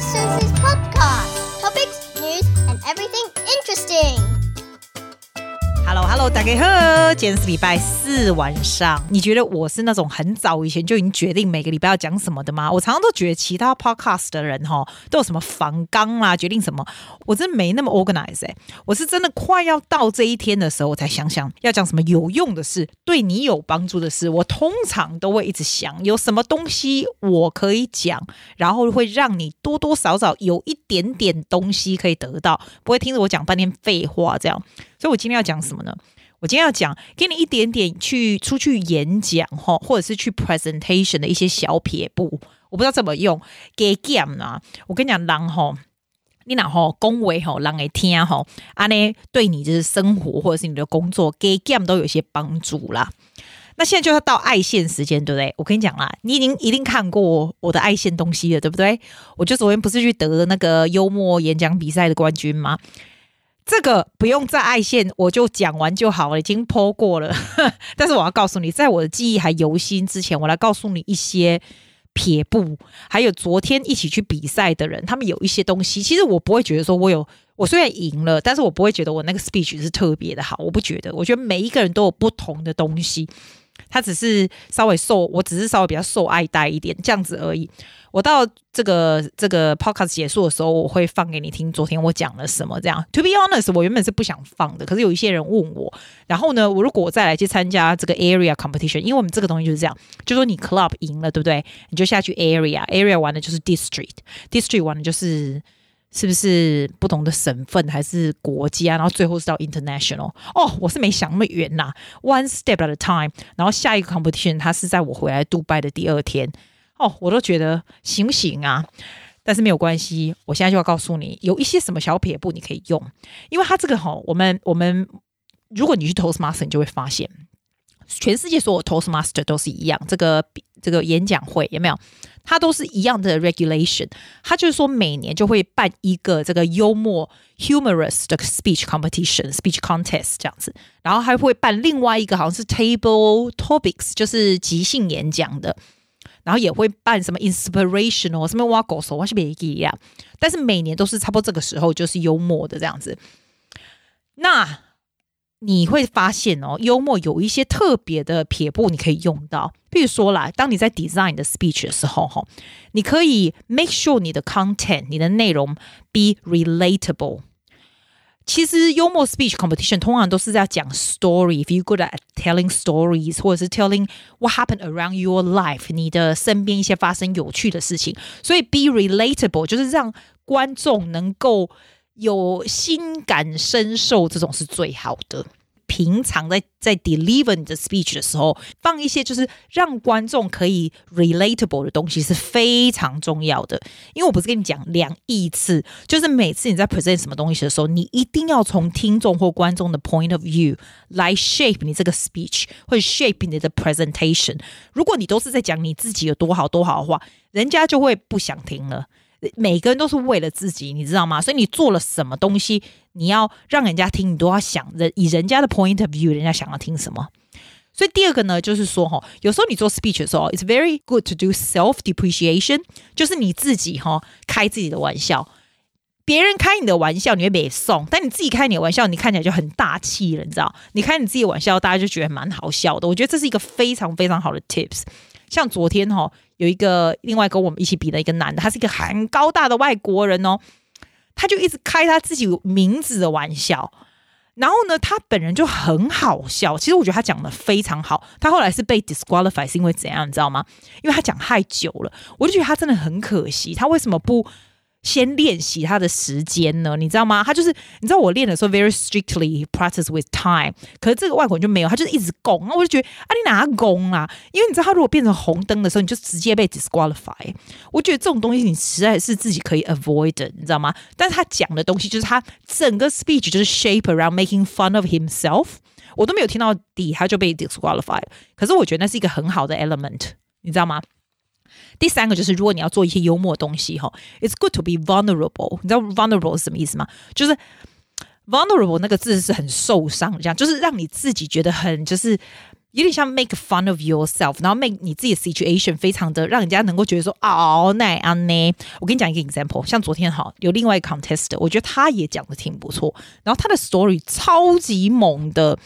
Susie's 大家好，今天是礼拜四晚上。你觉得我是那种很早以前就已经决定每个礼拜要讲什么的吗？我常常都觉得其他 podcast 的人哈都有什么防纲啦，决定什么，我真没那么 organized 哎。我是真的快要到这一天的时候，我才想想要讲什么有用的事，对你有帮助的事。我通常都会一直想有什么东西我可以讲，然后会让你多多少少有一点点东西可以得到，不会听着我讲半天废话这样。所以我今天要讲什么呢？我今天要讲给你一点点去出去演讲哈，或者是去 presentation 的一些小撇步。我不知道怎么用。game 呢？我跟你讲，人吼，你那吼恭维吼，人会听吼，安呢对你就是生活或者是你的工作给 game 都有些帮助啦。那现在就要到爱线时间，对不对？我跟你讲啦，你已经一定看过我的爱线东西了，对不对？我就昨天不是去得那个幽默演讲比赛的冠军吗？这个不用再爱线，我就讲完就好了，已经 po 过了。但是我要告诉你，在我的记忆还犹新之前，我来告诉你一些撇步，还有昨天一起去比赛的人，他们有一些东西。其实我不会觉得说我有，我虽然赢了，但是我不会觉得我那个 speech 是特别的好。我不觉得，我觉得每一个人都有不同的东西。他只是稍微受，我只是稍微比较受爱戴一点，这样子而已。我到这个这个 podcast 结束的时候，我会放给你听。昨天我讲了什么？这样，to be honest，我原本是不想放的，可是有一些人问我，然后呢，我如果我再来去参加这个 area competition，因为我们这个东西就是这样，就说你 club 赢了，对不对？你就下去 area，area 玩的就是 district，district 玩的就是。是不是不同的省份还是国家，然后最后是到 international？哦，我是没想那么远呐，one step at a time。然后下一个 competition，它是在我回来杜拜的第二天。哦，我都觉得行不行啊？但是没有关系，我现在就要告诉你，有一些什么小撇步你可以用，因为它这个哈、我们我们如果你去 Toastmaster，你就会发现，全世界所有 Toastmaster 都是一样，这个这个演讲会有没有？它都是一样的 regulation，它就是说每年就会办一个这个幽默 humorous 的 speech competition speech contest 这样子，然后还会办另外一个好像是 table topics，就是即兴演讲的，然后也会办什么 inspirational 什么挖狗手挖西北一样，但是每年都是差不多这个时候就是幽默的这样子，那。你会发现哦，幽默有一些特别的撇步，你可以用到。比如说啦，当你在 design 的 speech 的时候，哈，你可以 make sure 你的 content，你的内容 be relatable。其实幽默 speech competition 通常都是在讲 story。If you good at telling stories，或者是 telling what happened around your life，你的身边一些发生有趣的事情，所以 be relatable 就是让观众能够。有心感深受，这种是最好的。平常在在 deliver 你的 speech 的时候，放一些就是让观众可以 relatable 的东西是非常重要的。因为我不是跟你讲两亿次，就是每次你在 present 什么东西的时候，你一定要从听众或观众的 point of view 来 shape 你这个 speech 或者 shape 你的 presentation。如果你都是在讲你自己有多好多好的话，人家就会不想听了。每个人都是为了自己，你知道吗？所以你做了什么东西，你要让人家听，你都要想人以人家的 point of view，人家想要听什么。所以第二个呢，就是说哈，有时候你做 speech 的时候，it's very good to do self depreciation，就是你自己哈开自己的玩笑。别人开你的玩笑，你会被送；但你自己开你的玩笑，你看起来就很大气了，你知道？你开你自己玩笑，大家就觉得蛮好笑的。我觉得这是一个非常非常好的 tips。像昨天哈，有一个另外跟我们一起比的一个男的，他是一个很高大的外国人哦，他就一直开他自己名字的玩笑，然后呢，他本人就很好笑。其实我觉得他讲的非常好，他后来是被 disqualify 是因为怎样，你知道吗？因为他讲太久了，我就觉得他真的很可惜，他为什么不？先练习他的时间呢，你知道吗？他就是你知道我练的时候 very strictly practice with time，可是这个外国人就没有，他就是一直攻，然后我就觉得啊，你哪攻啊？因为你知道他如果变成红灯的时候，你就直接被 disqualify。我觉得这种东西你实在是自己可以 avoid 的，你知道吗？但是他讲的东西就是他整个 speech 就是 shape around making fun of himself，我都没有听到底他就被 disqualify。可是我觉得那是一个很好的 element，你知道吗？第三个就是，如果你要做一些幽默的东西，哈，it's good to be vulnerable。你知道 vulnerable 是什么意思吗？就是 vulnerable 那个字是很受伤，这样就是让你自己觉得很就是有点像 make fun of yourself，然后 make 你自己的 situation 非常的让人家能够觉得说哦，那安呢？我跟你讲一个 example，像昨天哈有另外一个 contest，我觉得他也讲的挺不错，然后他的 story 超级猛的。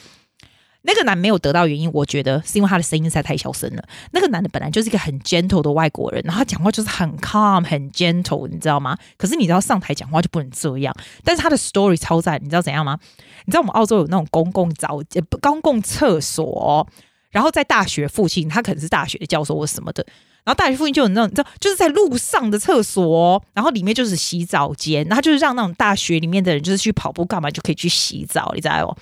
那个男没有得到原因，我觉得是因为他的声音实在太小声了。那个男的本来就是一个很 gentle 的外国人，然后他讲话就是很 calm、很 gentle，你知道吗？可是你知道上台讲话就不能这样。但是他的 story 超赞，你知道怎样吗？你知道我们澳洲有那种公共澡、公共厕所，然后在大学附近，他可能是大学的教授或什么的，然后大学附近就有那种，你知道，就是在路上的厕所，然后里面就是洗澡间，然后就是让那种大学里面的人就是去跑步干嘛就可以去洗澡，你知道哦。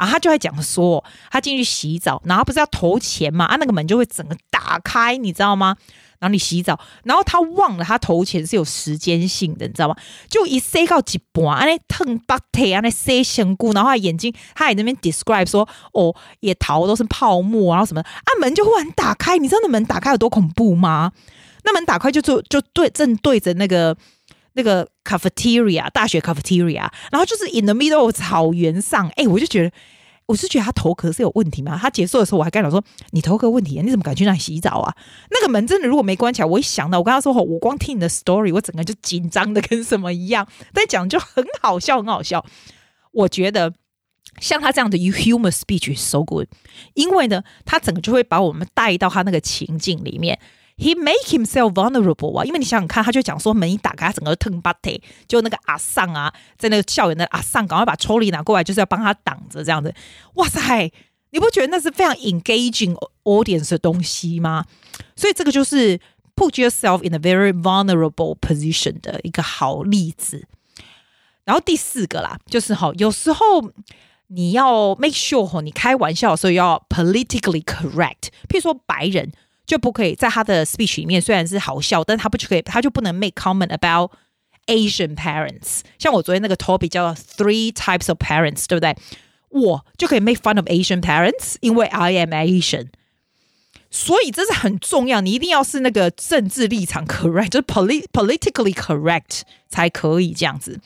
啊，他就在讲说，他进去洗澡，然后不是要投钱嘛？啊，那个门就会整个打开，你知道吗？然后你洗澡，然后他忘了他投钱是有时间性的，你知道吗？就一塞到一半，啊，那疼巴腿啊，那塞香菇，然后他眼睛，他还在那边 describe 说，哦，也逃都是泡沫，然后什么？啊，门就忽然打开，你知道那门打开有多恐怖吗？那门打开就就就对正对着那个。那个 cafeteria 大学 cafeteria，然后就是 in the middle 草原上，哎，我就觉得，我是觉得他头壳是有问题吗？他结束的时候，我还跟他说，你头壳问题，你怎么敢去那里洗澡啊？那个门真的如果没关起来，我一想到，我跟他说，我光听你的 story，我整个就紧张的跟什么一样。但讲就很好笑，很好笑。我觉得像他这样的 humor speech is so good，因为呢，他整个就会把我们带到他那个情境里面。He make himself vulnerable 啊，因为你想想看，他就讲说门一打开，他整个疼巴腿，就那个阿桑啊，在那个校园的阿桑，赶快把抽离拿过来，就是要帮他挡着这样子。哇塞，你不觉得那是非常 engaging audience 的东西吗？所以这个就是 put yourself in a very vulnerable position 的一个好例子。然后第四个啦，就是哈，有时候你要 make sure 哈，你开玩笑的时候要 politically correct，譬如说白人。就不可以在他的 speech 里面，虽然是好笑，但他不就可以，他就不能 make comment about Asian parents。像我昨天那个 topic 叫 Three Types of Parents，对不对？我就可以 make fun of Asian parents，因为 I am Asian。所以这是很重要，你一定要是那个政治立场 correct，就是 polit politically correct 才可以这样子。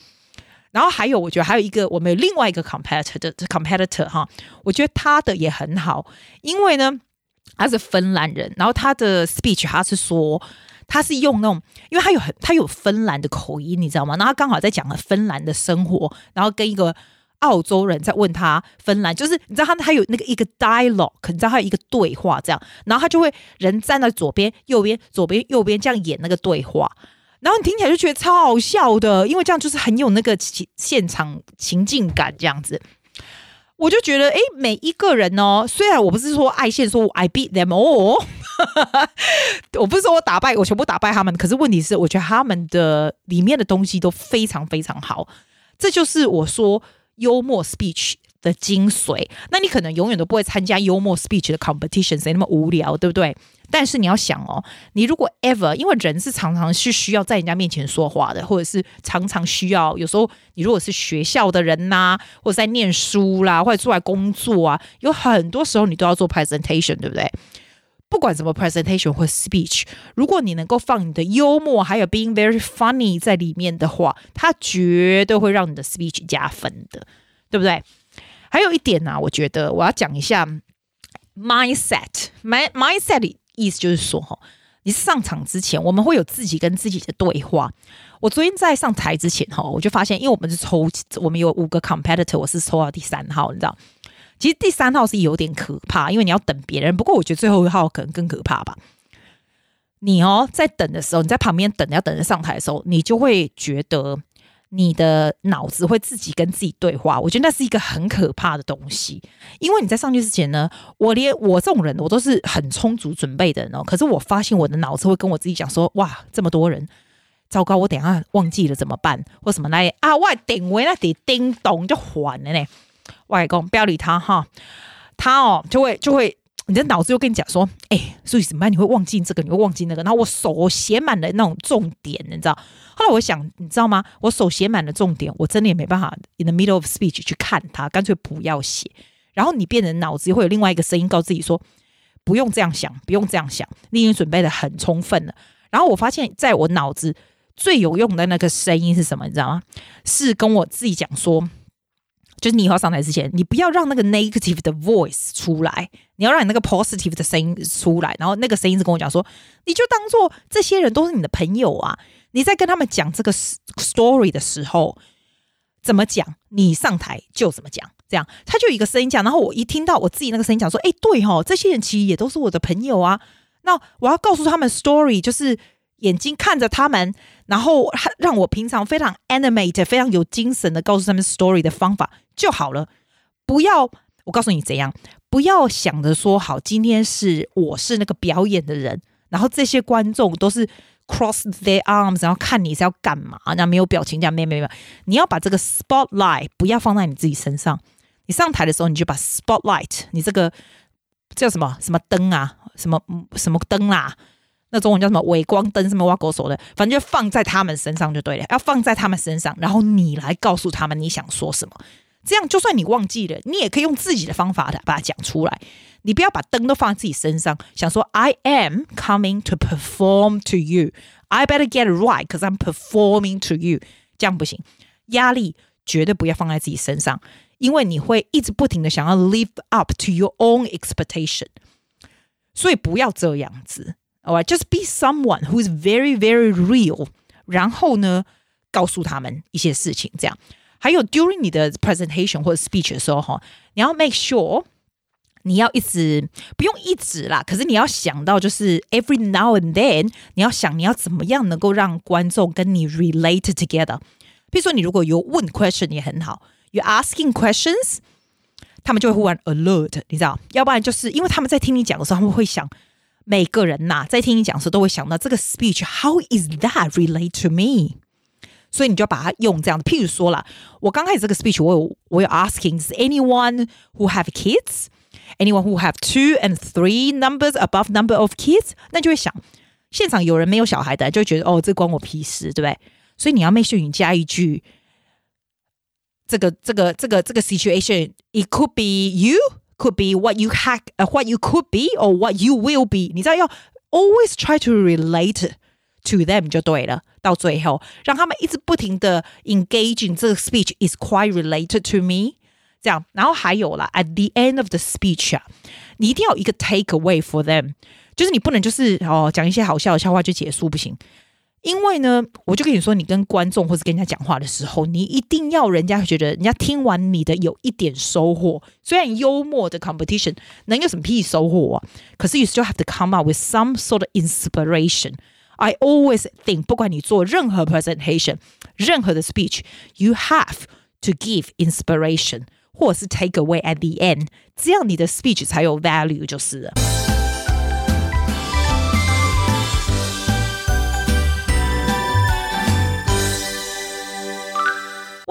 然后还有，我觉得还有一个，我们有另外一个 competitor 的 competitor 哈，我觉得他的也很好，因为呢。他是芬兰人，然后他的 speech 他是说，他是用那种，因为他有很他有芬兰的口音，你知道吗？然后他刚好在讲了芬兰的生活，然后跟一个澳洲人在问他芬兰，就是你知道他他有那个一个 dialogue，你知道他有一个对话这样，然后他就会人站在左边、右边、左边、右边这样演那个对话，然后你听起来就觉得超好笑的，因为这样就是很有那个情现场情境感这样子。我就觉得，哎，每一个人哦，虽然我不是说爱现说 I beat them all，我不是说我打败我全部打败他们，可是问题是，我觉得他们的里面的东西都非常非常好，这就是我说幽默 speech 的精髓。那你可能永远都不会参加幽默 speech 的 competition，谁那么无聊，对不对？但是你要想哦，你如果 ever，因为人是常常是需要在人家面前说话的，或者是常常需要，有时候你如果是学校的人呐、或者在念书啦，或者出来工作啊，有很多时候你都要做 presentation，对不对？不管什么 presentation 或 speech，如果你能够放你的幽默还有 being very funny 在里面的话，它绝对会让你的 speech 加分的，对不对？还有一点呢、我觉得我要讲一下 mindset，my mindset。意思就是说，哈，你上场之前，我们会有自己跟自己的对话。我昨天在上台之前，哈，我就发现，因为我们是抽，我们有五个 competitor，我是抽到第三号，你知道？其实第三号是有点可怕，因为你要等别人。不过我觉得最后一号可能更可怕吧。你哦，在等的时候，你在旁边等，要等着上台的时候，你就会觉得。你的脑子会自己跟自己对话，我觉得那是一个很可怕的东西。因为你在上去之前呢，我连我这种人，我都是很充足准备的人哦。可是我发现我的脑子会跟我自己讲说：“哇，这么多人，糟糕，我等下忘记了怎么办？或什么来啊？我点位那得叮咚就还了呢。”外公不要理他哈，他哦就会就会。你的脑子又跟你讲说，哎、所以怎么办？你会忘记这个，你会忘记那个。然后我手写满了那种重点，你知道？后来我想，你知道吗？我手写满了重点，我真的也没办法 in the middle of speech 去看它，干脆不要写。然后你变成脑子会有另外一个声音告诉自己说，不用这样想，不用这样想，你已经准备得很充分了。然后我发现，在我脑子最有用的那个声音是什么？你知道吗？是跟我自己讲说，就是你以后上台之前，你不要让那个 negative 的 voice 出来，你要让你那个 positive 的声音出来。然后那个声音是跟我讲说，你就当做这些人都是你的朋友啊。你在跟他们讲这个 story 的时候，怎么讲，你上台就怎么讲。这样，他就一个声音讲，然后我一听到我自己那个声音讲说，哎，对哈，这些人其实也都是我的朋友啊。那我要告诉他们 story，就是眼睛看着他们，然后让我平常非常 animate、非常有精神的告诉他们 story 的方法就好了。不要，我告诉你怎样，不要想着说，好，今天是我是那个表演的人，然后这些观众都是 cross their arms，然后看你是要干嘛，那没有表情，这样没有没有，你要把这个 spotlight 不要放在你自己身上。你上台的时候，你就把 spotlight，你这个叫什么什么灯啊，什么什么灯啦、啊，那中文叫什么伪光灯，什么挖狗手的，反正就放在他们身上就对了，要放在他们身上，然后你来告诉他们你想说什么。这样就算你忘记了，你也可以用自己的方法的把它讲出来。你不要把灯都放在自己身上，想说 I am coming to perform to you. I better get right, because I'm performing to you。这样不行，压力绝对不要放在自己身上。因为你会一直不停的想要 live up to your own expectation，所以不要这样子，Alright，just be someone who is very very real。然后呢，告诉他们一些事情，这样。还有 during 你的 presentation 或者 speech 的时候，哈，你要 make sure 你要一直不用一直啦，可是你要想到就是 every now and then，你要想你要怎么样能够让观众跟你 relate together。比如说你如果有问 question 也很好。You asking questions，他们就会忽然 alert，你知道？要不然就是因为他们在听你讲的时候，他们会想每个人呐、啊，在听你讲的时候都会想到这个 speech，how is that relate to me？ 所以你就要把它用这样的。譬如说啦，我刚开始这个 speech，我有我有 asking，is anyone who have kids，anyone who have two and three numbers above number of kids？那就会想，现场有人没有小孩的，就会觉得哦，这关我屁事，对不对？所以你要 make sure 你加一句。这个这个这个这个 situation，it could be you，could be what you have，呃，what you could be，or what you will be。你知道要 always try to relate to them 就对了。到最后，让他们一直不停的 engaging 这个 speech is quite related to me。这样，然后还有啦，at the end of the speech 啊，你一定要有一个 take away for them，就是你不能就是哦讲一些好笑的笑话就结束，不行。因为呢，我就跟你说，你跟观众或者跟人家讲话的时候，你一定要人家觉得人家听完你的有一点收获。虽然幽默的 competition 能有什么屁收获啊？可是 you still have to come up with some sort of inspiration. I always think，不管你做任何 presentation，任何的 speech，you have to give inspiration，或者是 take away at the end，这样你的 speech 才有 value 就是了。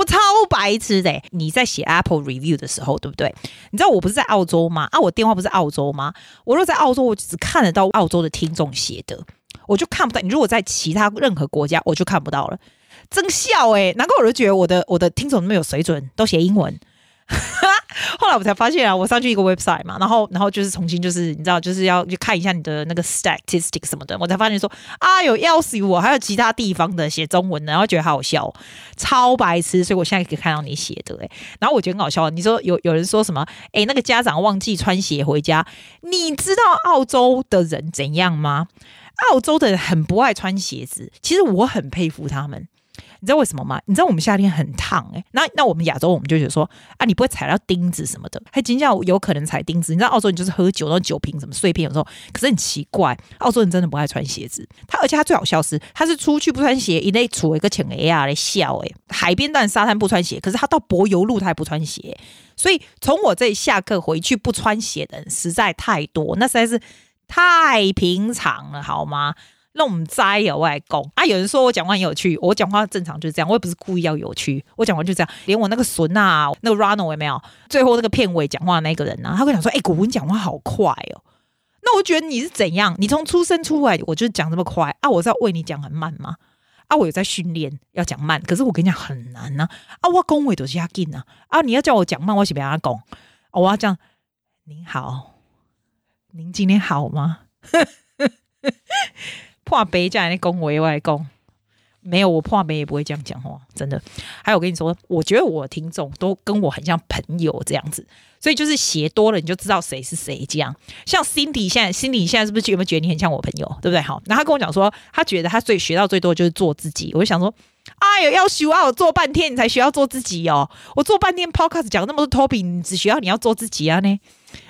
超白痴的！你在写 Apple review 的时候，对不对？你知道我不是在澳洲吗？啊，我电话不是澳洲吗？我若在澳洲，我只看得到澳洲的听众写的，我就看不到。你如果在其他任何国家，我就看不到了。真笑哎！难怪我就觉得我的我的听众那么有水准，都写英文。后来我才发现啊，我上去一个 website 嘛，然后然后就是重新就是你知道就是要去看一下你的那个 statistics 什么的，我才发现说啊有要死我，还有其他地方的写中文的，然后觉得好好笑，超白痴，所以我现在可以看到你写的哎，然后我觉得很好笑，你说有有人说什么哎那个家长忘记穿鞋回家，你知道澳洲的人怎样吗？澳洲的人很不爱穿鞋子，其实我很佩服他们。你知道为什么吗？你知道我们夏天很烫哎、那那我们亚洲我们就觉得说啊，你不会踩到钉子什么的，还真叫有可能踩钉子。你知道澳洲人就是喝酒，然后酒瓶什么碎片有时候，可是很奇怪，澳洲人真的不爱穿鞋子。他而且他最好笑是，他是出去不穿鞋，一类处一个浅 A R 来笑哎、海边但沙滩不穿鞋，可是他到柏油路他也不穿鞋。所以从我这里下课回去不穿鞋的人实在太多，那实在是太平常了，好吗？那我们摘有外公啊！有人说我讲话很有趣，我讲话正常就是这样，我也不是故意要有趣，我讲话就这样。连我那个孙啊，那个 Ronal，有没有？最后那个片尾讲话那个人呢、啊？他会讲说：“哎、古文讲话好快哦。”那我觉得你是怎样？你从出生出来我就讲这么快啊？我是要为你讲很慢吗？啊，我有在训练要讲慢，可是我跟你讲很难呢、啊。我恭维都是要紧啊。啊，你要叫我讲慢，我是不要讲。我要讲，您好，您今天好吗？破杯这样的恭维外公，没有，我破杯也不会这样讲话，真的。还有我跟你说，我觉得我听众都跟我很像朋友这样子，所以就是写多了你就知道谁是谁这样。像 Cindy 现在，Cindy 现在是不是有没有觉得你很像我朋友，对不对？好，然后他跟我讲说，他觉得他最学到最多就是做自己。我就想说，哎呦，要学啊，我做半天你才学要做自己哦。我做半天 Podcast 讲那么多 topic，你只需要你要做自己啊呢？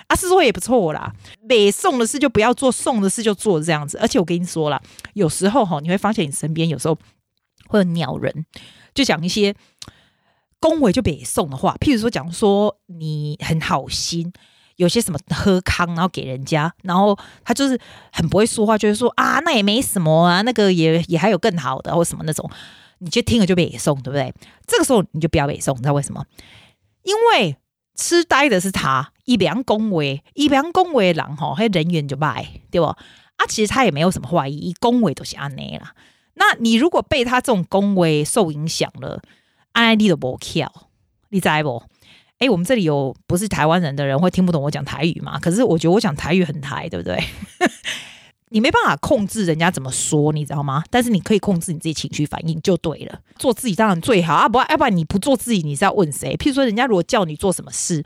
啊，是说也不错啦。没送的事就不要做，送的事就做这样子。而且我跟你说啦，有时候哈，你会发现你身边有时候。会有鸟人就讲一些恭维就别送的话，譬如说讲说你很好心，有些什么喝康，然后给人家，然后他就是很不会说话，就是说啊，那也没什么啊，那个也也还有更好的或什么那种，你就听了就别送，对不对？这个时候你就不要别送，你知道为什么？因为痴呆的是他，一边恭维，一边恭维的人吼，他人缘就败，对不？啊，其实他也没有什么坏意，恭维都是安内啦。那你如果被他这种恭维受影响了，安利都不跳，你知不？哎，我们这里有不是台湾人的人会听不懂我讲台语吗？可是我觉得我讲台语很台，对不对？你没办法控制人家怎么说，你知道吗？但是你可以控制你自己情绪反应就对了。做自己当然最好啊，不，要不然你不做自己，你是要问谁？譬如说，人家如果叫你做什么事，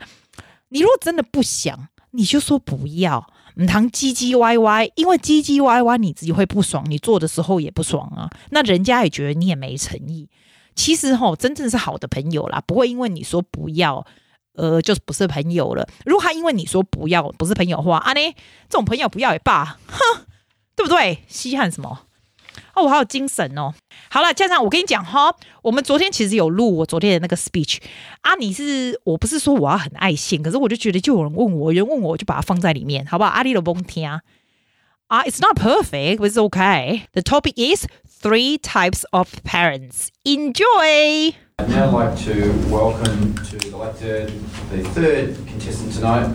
你如果真的不想，你就说不要。你常唧唧歪歪，因为唧唧歪歪你自己会不爽，你做的时候也不爽啊。那人家也觉得你也没诚意。其实吼，真正是好的朋友啦，不会因为你说不要，呃，就是不是朋友了。如果他因为你说不要，不是朋友的话，啊呢，这种朋友不要也罢，哼，对不对？稀罕什么？哦，我好有精神哦！好了，家长，我跟你讲哈，我们昨天其实有录我昨天的那个 speech 啊。你是我不是说我要很爱现，可是我就觉得就有人问我，有人问我，我就把它放在里面，好不好？阿里都甭听啊。It's not perfect, but it's okay. The topic is three types of parents. Enjoy. I'd now like to welcome to the lectern the third contestant tonight,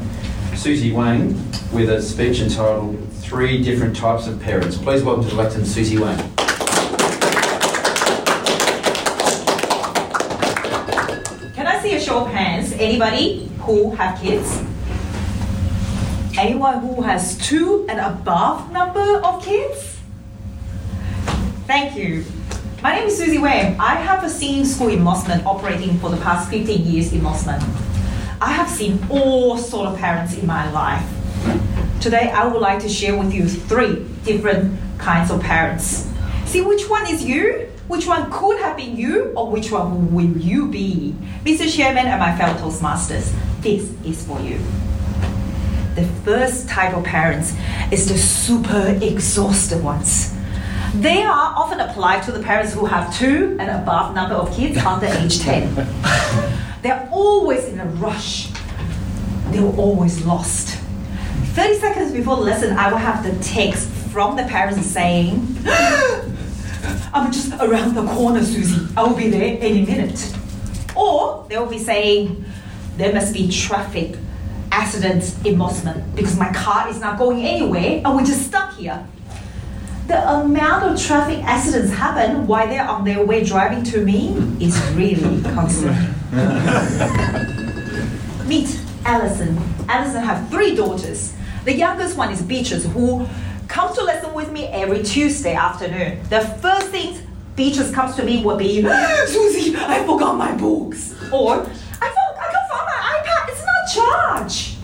Susie Wang, with a speech entitled Three Different Types of Parents. Please welcome to the lectern Susie Wang. Can I see a show of hands? Anybody who have kids? Anyone who has two and above number of kids? Thank you. My name is Susie Wang. I have a singing school in Mossman operating for the past 15 years in Mossman. I have seen all sort of parents in my life. Today, I would like to share with you three different kinds of parents. See which one is you, which one could have been you, or which one will you be? Mr. Chairman and my fellow Toastmasters, this is for you. The first type of parents is the super exhausted ones. They are often applied to the parents who have two and above number of kids under age 10. They're always in a rush. They were always lost. 30 seconds before the lesson, I will have the text from the parents saying, I'm just around the corner, Susie. I will be there any minute. Or they will be saying, there must be traffic accidents in Mossman because my car is not going anywhere and we're just stuck here. The amount of traffic accidents happen while they're on their way driving to me is really concerning. Meet Allison. Allison have three daughters. The youngest one is Beatrice, who comes to lesson with me every Tuesday afternoon. The first thing Beatrice comes to me will be, Susie, I forgot my books. Or, I, forgot, I can't find my iPad, it's not charged.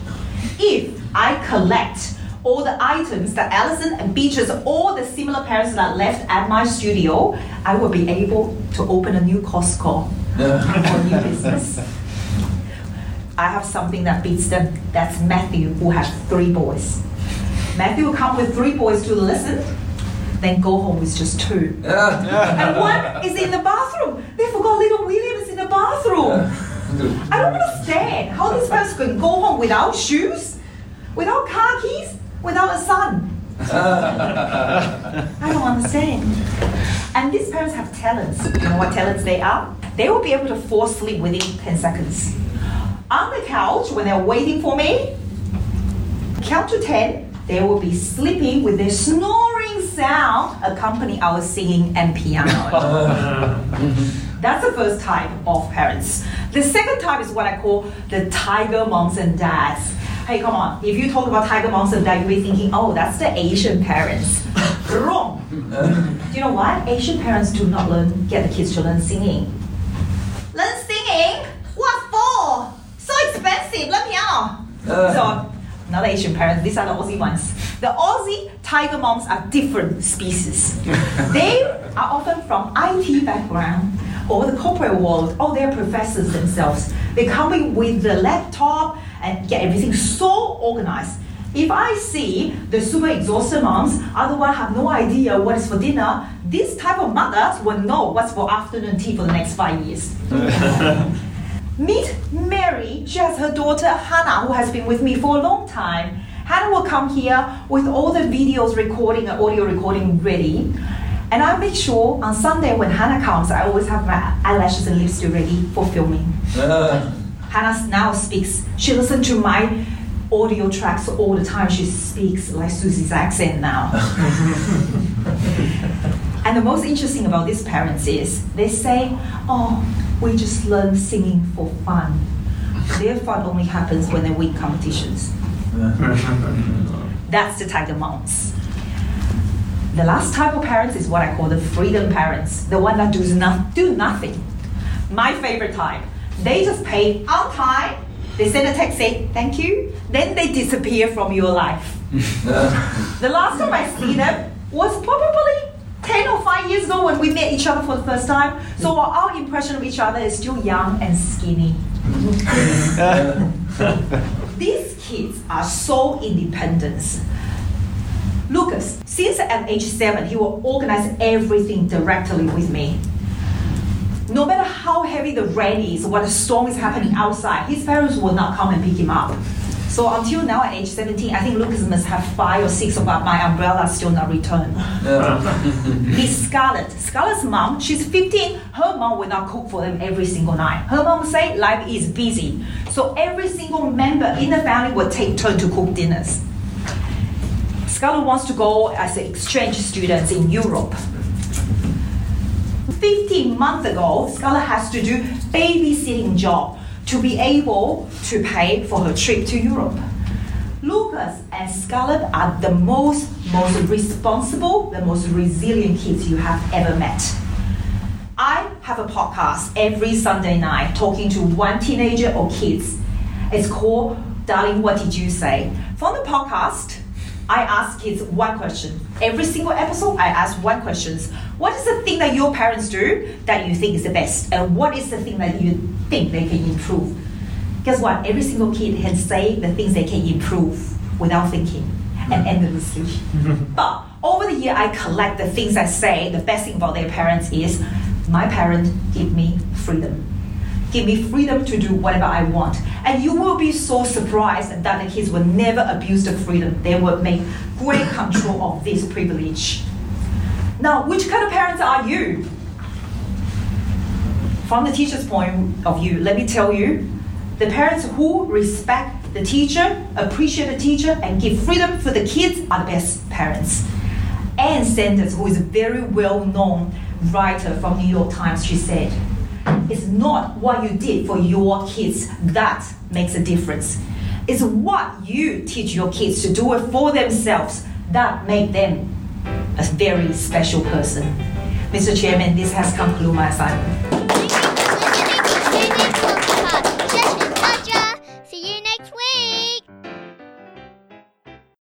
If I collect all the items that Allison and Beatrice, all the similar parents that left at my studio, I will be able to open a new Costco or new business. I have something that beats them. That's Matthew, who has three boys. Matthew will come with three boys to the lesson, then go home with just two. and one is in the bathroom. They forgot little William is in the bathroom. I don't understand how this person can go home without shoes, without car keys, without a son. I don't understand. And these parents have talents. You know what talents they are? They will be able to fall asleep within 10 seconds on the couch when they're waiting for me. Count to 10, they will be sleeping with their snoring sound accompany our singing and piano. That's the first type of parents. The second type is what I call the tiger moms and dads. Hey, come on. If you talk about tiger moms and dads, you'll be thinking, oh, that's the Asian parents. Wrong. do you know what? Asian parents do not learn, get the kids to learn singing. Learn singing? What for? So expensive. Learn piano. So, not Asian parents, these are the Aussie ones. The Aussie tiger moms are different species. they are often from IT background or the corporate world, or they're professors themselves. They come in with the laptop and get everything so organized. If I see the super exhausted moms, otherwise have no idea what is for dinner, this type of mothers will know what's for afternoon tea for the next five years. Meet Mary. She has her daughter Hannah, who has been with me for a long time. Hannah will come here with all the videos recording and audio recording ready. And I make sure on Sunday when Hannah comes, I always have my eyelashes and lipstick ready for filming. Hannah now speaks. She listens to my audio tracks all the time. She speaks like Susie's accent now. and the most interesting about these parents is they say, "Oh, we just learn singing for fun." Their fun only happens when they win competitions. That's the tiger moms. The last type of parents is what I call the freedom parents, the one that does not do nothing. My favorite type. They just pay oh, on time. They send a text say thank you, then they disappear from your life. the last time I see them was probably 10 or 5 years ago when we met each other for the first time. So our impression of each other is still young and skinny. These kids are so independent. Lucas, since at age seven, he will organize everything directly with me. No matter how heavy the rain is, what a storm is happening outside, his parents will not come and pick him up. So until now, at age 17, I think Lucas must have five or six of my umbrellas still not returned. Miss Scarlett. Scarlett's mom, she's 15. Her mom will not cook for them every single night. Her mom say life is busy. So every single member in the family will take turn to cook dinners. Scarlett wants to go as an exchange student in Europe. 15 months ago, Scarlett has to do babysitting job to be able to pay for her trip to Europe. Lucas and Scarlett are the most, most responsible, the most resilient kids you have ever met. I have a podcast every Sunday night talking to one teenager or kids. It's called Darling, What Did You Say? From the podcast, I ask kids one question. Every single episode, I ask one question. What is the thing that your parents do that you think is the best? And what is the thing that you think they can improve? Guess what? Every single kid can say the things they can improve without thinking and mm-hmm. endlessly. but over the year, I collect the things I say. The best thing about their parents is my parents give me freedom give me freedom to do whatever I want. And you will be so surprised that the kids will never abuse the freedom. They will make great control of this privilege. Now, which kind of parents are you? From the teacher's point of view, let me tell you the parents who respect the teacher, appreciate the teacher, and give freedom for the kids are the best parents. Anne Sanders, who is a very well known writer from New York Times, she said, it's not what you did for your kids that makes a difference. It's what you teach your kids to do it for themselves that make them a very special person. Mr. Chairman, this has concluded my assignment.